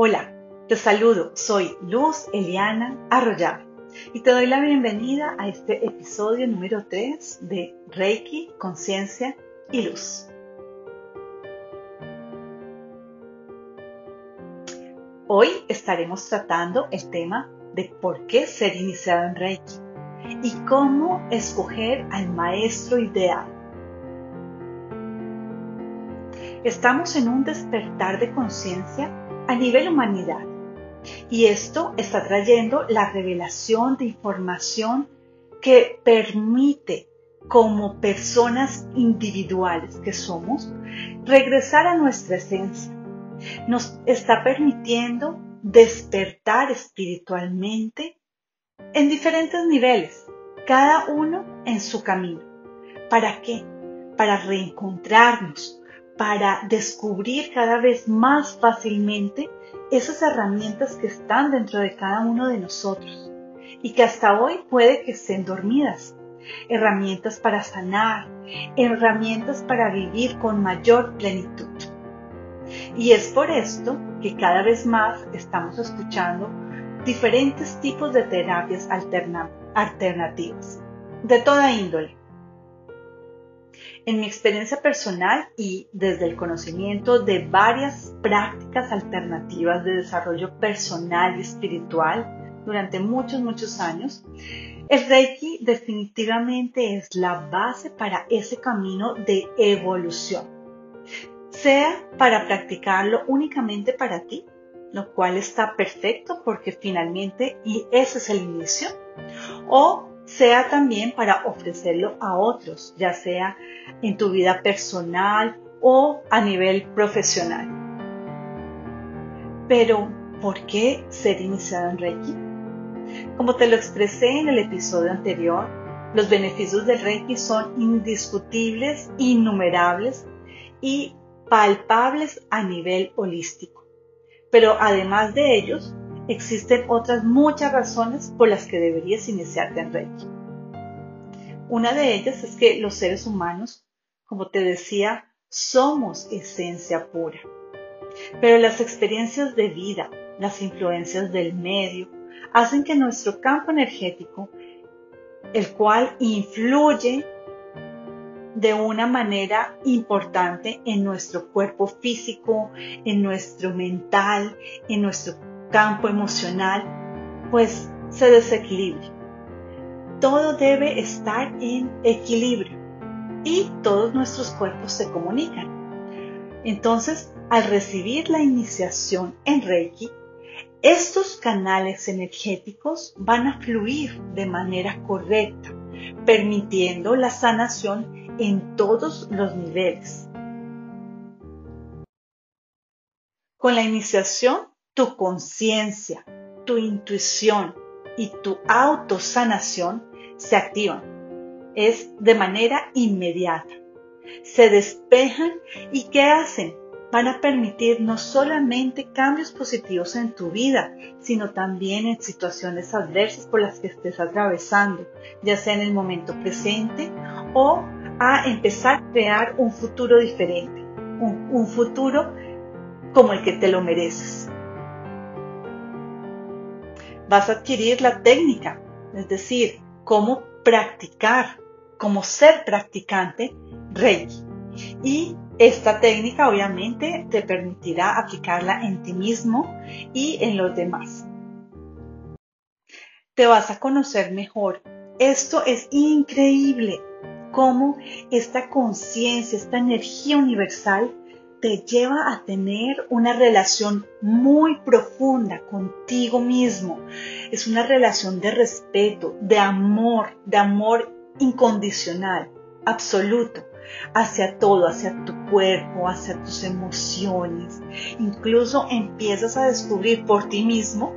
Hola, te saludo, soy Luz Eliana Arroyave y te doy la bienvenida a este episodio número 3 de Reiki, Conciencia y Luz. Hoy estaremos tratando el tema de por qué ser iniciado en Reiki y cómo escoger al maestro ideal. Estamos en un despertar de conciencia a nivel humanidad. Y esto está trayendo la revelación de información que permite como personas individuales que somos regresar a nuestra esencia. Nos está permitiendo despertar espiritualmente en diferentes niveles, cada uno en su camino. ¿Para qué? Para reencontrarnos, para descubrir cada vez más fácilmente esas herramientas que están dentro de cada uno de nosotros y que hasta hoy puede que estén dormidas. Herramientas para sanar, herramientas para vivir con mayor plenitud. Y es por esto que cada vez más estamos escuchando diferentes tipos de terapias alternativas, de toda índole en mi experiencia personal y desde el conocimiento de varias prácticas alternativas de desarrollo personal y espiritual durante muchos, muchos años, el Reiki definitivamente es la base para ese camino de evolución. Sea para practicarlo únicamente para ti, lo cual está perfecto porque finalmente y ese es el inicio, o sea también para ofrecerlo a otros, ya sea en tu vida personal o a nivel profesional. Pero, ¿por qué ser iniciado en Reiki? Como te lo expresé en el episodio anterior, los beneficios del Reiki son indiscutibles, innumerables y palpables a nivel holístico. Pero además de ellos, existen otras muchas razones por las que deberías iniciarte en Reiki. Una de ellas es que los seres humanos, como te decía, somos esencia pura. Pero las experiencias de vida, las influencias del medio, hacen que nuestro campo energético, el cual influye de una manera importante en nuestro cuerpo físico, en nuestro mental, en nuestro campo emocional, pues se desequilibre. Todo debe estar en equilibrio y todos nuestros cuerpos se comunican. Entonces, al recibir la iniciación en Reiki, estos canales energéticos van a fluir de manera correcta, permitiendo la sanación en todos los niveles. Con la iniciación tu conciencia, tu intuición y tu autosanación se activan. Es de manera inmediata. Se despejan y ¿qué hacen? Van a permitir no solamente cambios positivos en tu vida, sino también en situaciones adversas por las que estés atravesando, ya sea en el momento presente o a empezar a crear un futuro diferente, un, un futuro como el que te lo mereces vas a adquirir la técnica, es decir, cómo practicar, cómo ser practicante Reiki. Y esta técnica obviamente te permitirá aplicarla en ti mismo y en los demás. Te vas a conocer mejor. Esto es increíble, cómo esta conciencia, esta energía universal te lleva a tener una relación muy profunda contigo mismo. Es una relación de respeto, de amor, de amor incondicional, absoluto, hacia todo, hacia tu cuerpo, hacia tus emociones. Incluso empiezas a descubrir por ti mismo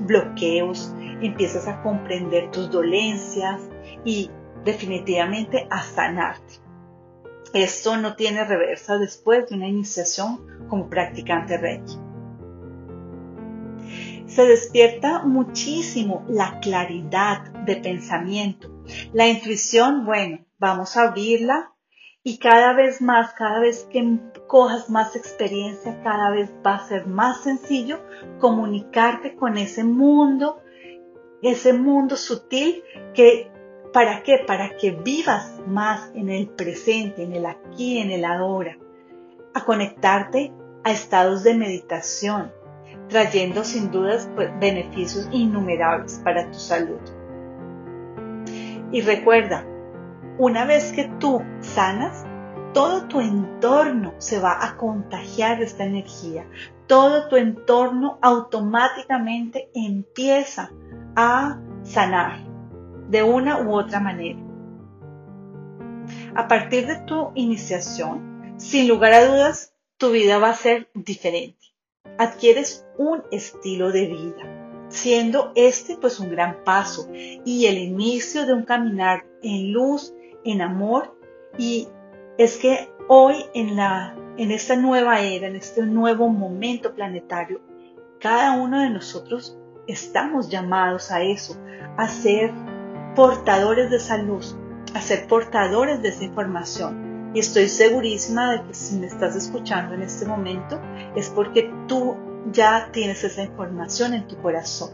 bloqueos, empiezas a comprender tus dolencias y definitivamente a sanarte. Esto no tiene reversa después de una iniciación como practicante Reiki. Se despierta muchísimo la claridad de pensamiento. La intuición, bueno, vamos a abrirla Y cada vez más, cada vez que cojas más experiencia, cada vez va a ser más sencillo comunicarte con ese mundo, ese mundo sutil que, ¿para qué? Para que vivas más en el presente, en el aquí, en el ahora, a conectarte a estados de meditación, trayendo sin dudas pues, beneficios innumerables para tu salud. Y recuerda, una vez que tú sanas, todo tu entorno se va a contagiar de esta energía. Todo tu entorno automáticamente empieza a sanar de una u otra manera. A partir de tu iniciación, sin lugar a dudas, tu vida va a ser diferente. Adquieres un estilo de vida, siendo este pues un gran paso y el inicio de un caminar en luz, en amor y es que hoy en la en esta nueva era, en este nuevo momento planetario, cada uno de nosotros estamos llamados a eso, a ser portadores de esa luz, a ser portadores de esa información. Y estoy segurísima de que si me estás escuchando en este momento es porque tú ya tienes esa información en tu corazón.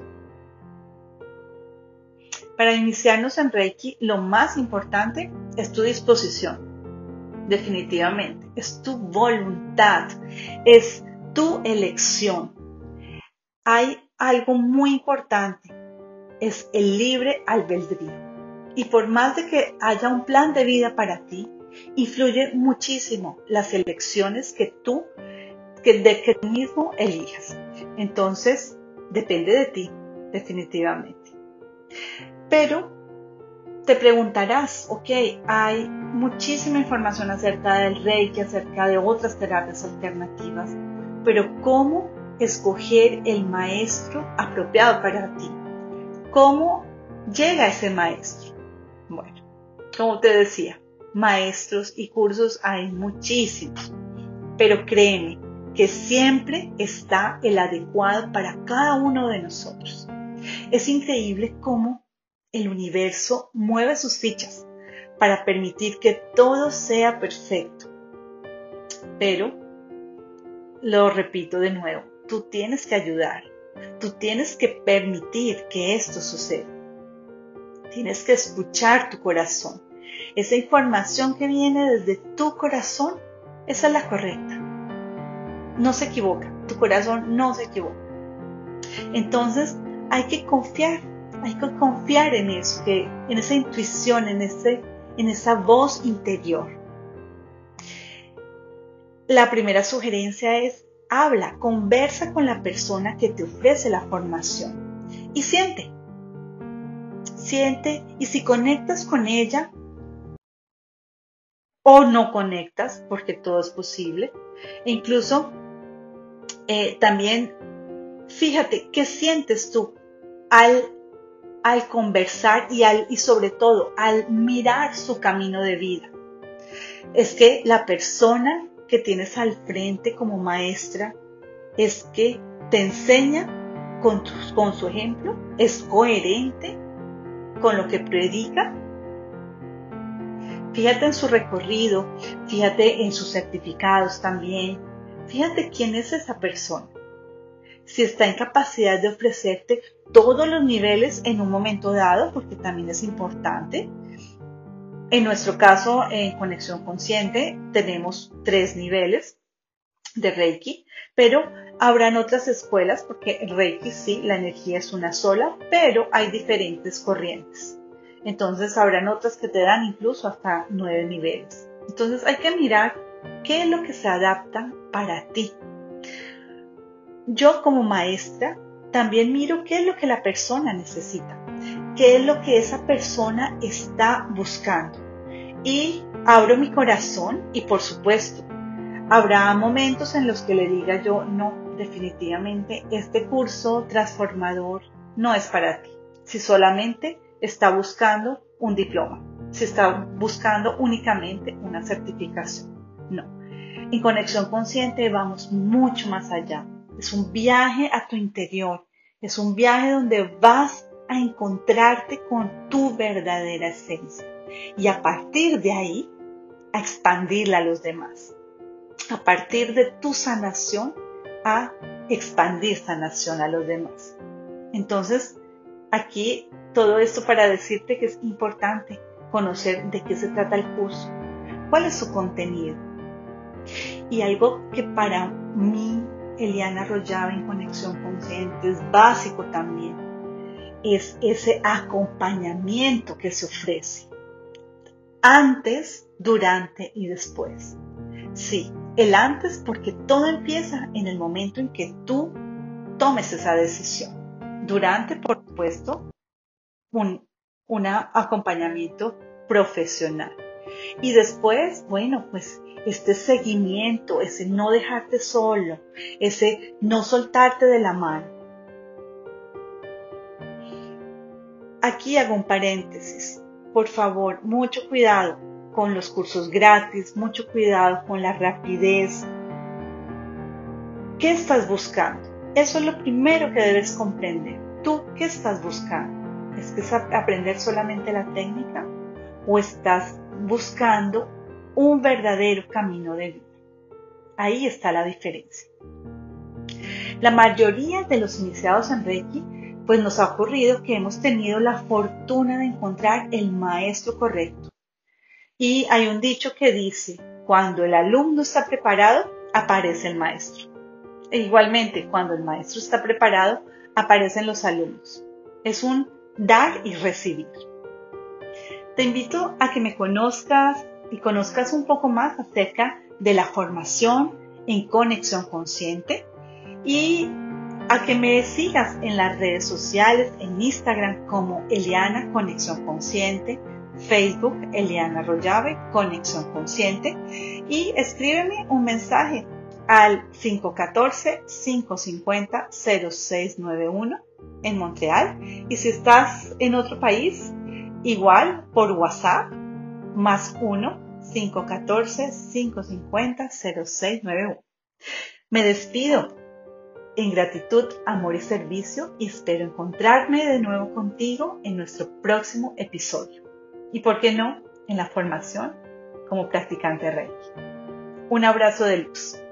Para iniciarnos en Reiki, lo más importante es tu disposición. Definitivamente, es tu voluntad, es tu elección. Hay algo muy importante, es el libre albedrío. Y por más de que haya un plan de vida para ti, influye muchísimo las elecciones que tú, que de que mismo elijas. Entonces, depende de ti, definitivamente. Pero te preguntarás, ok, hay muchísima información acerca del Reiki, acerca de otras terapias alternativas, pero ¿cómo escoger el maestro apropiado para ti. ¿Cómo llega ese maestro? Bueno, como te decía, maestros y cursos hay muchísimos, pero créeme que siempre está el adecuado para cada uno de nosotros. Es increíble cómo el universo mueve sus fichas para permitir que todo sea perfecto. Pero, lo repito de nuevo, tú tienes que ayudar, tú tienes que permitir que esto suceda. Tienes que escuchar tu corazón. Esa información que viene desde tu corazón, esa es la correcta. No se equivoca, tu corazón no se equivoca. Entonces hay que confiar, hay que confiar en eso, en esa intuición, en, ese, en esa voz interior. La primera sugerencia es habla, conversa con la persona que te ofrece la formación y siente. Siente y si conectas con ella o no conectas, porque todo es posible, incluso eh, también fíjate qué sientes tú al, al conversar y, al, y sobre todo al mirar su camino de vida. Es que la persona que tienes al frente como maestra es que te enseña con, con su ejemplo, es coherente con lo que predica. Fíjate en su recorrido, fíjate en sus certificados también, fíjate quién es esa persona. Si está en capacidad de ofrecerte todos los niveles en un momento dado, porque también es importante, en nuestro caso, en conexión consciente, tenemos tres niveles de Reiki, pero habrán otras escuelas, porque Reiki sí, la energía es una sola, pero hay diferentes corrientes. Entonces habrán otras que te dan incluso hasta nueve niveles. Entonces hay que mirar qué es lo que se adapta para ti. Yo como maestra también miro qué es lo que la persona necesita, qué es lo que esa persona está buscando y abro mi corazón y por supuesto, habrá momentos en los que le diga yo, no, definitivamente este curso transformador no es para ti. Si solamente está buscando un diploma, si está buscando únicamente una certificación. No. En conexión consciente vamos mucho más allá. Es un viaje a tu interior. Es un viaje donde vas a encontrarte con tu verdadera esencia. Y a partir de ahí, a expandirla a los demás. A partir de tu sanación, a expandir sanación a los demás. Entonces, aquí todo esto para decirte que es importante conocer de qué se trata el curso, cuál es su contenido. Y algo que para mí, Eliana Arroyaba en Conexión Consciente, es básico también, es ese acompañamiento que se ofrece antes, durante y después. Sí, el antes porque todo empieza en el momento en que tú tomes esa decisión. Durante, por supuesto, un, un acompañamiento profesional. Y después, bueno, pues este seguimiento, ese no dejarte solo, ese no soltarte de la mano. Aquí hago un paréntesis. Por favor, mucho cuidado con los cursos gratis, mucho cuidado con la rapidez. ¿Qué estás buscando? Eso es lo primero que debes comprender. ¿Tú qué estás buscando? ¿Es que es aprender solamente la técnica? ¿O estás buscando un verdadero camino de vida? Ahí está la diferencia. La mayoría de los iniciados en Reiki, pues nos ha ocurrido que hemos tenido la fortuna de encontrar el maestro correcto, y hay un dicho que dice, cuando el alumno está preparado, aparece el maestro. E igualmente, cuando el maestro está preparado, aparecen los alumnos. Es un dar y recibir. Te invito a que me conozcas y conozcas un poco más acerca de la formación en conexión consciente y a que me sigas en las redes sociales, en Instagram como Eliana Conexión Consciente, Facebook Eliana Rollave, Conexión Consciente, y escríbeme un mensaje al 514-550-0691 en Montreal. Y si estás en otro país, igual por WhatsApp, más 1-514-550-0691. Me despido en gratitud, amor y servicio espero encontrarme de nuevo contigo en nuestro próximo episodio y, por qué no, en la formación como practicante Reiki. Un abrazo de luz.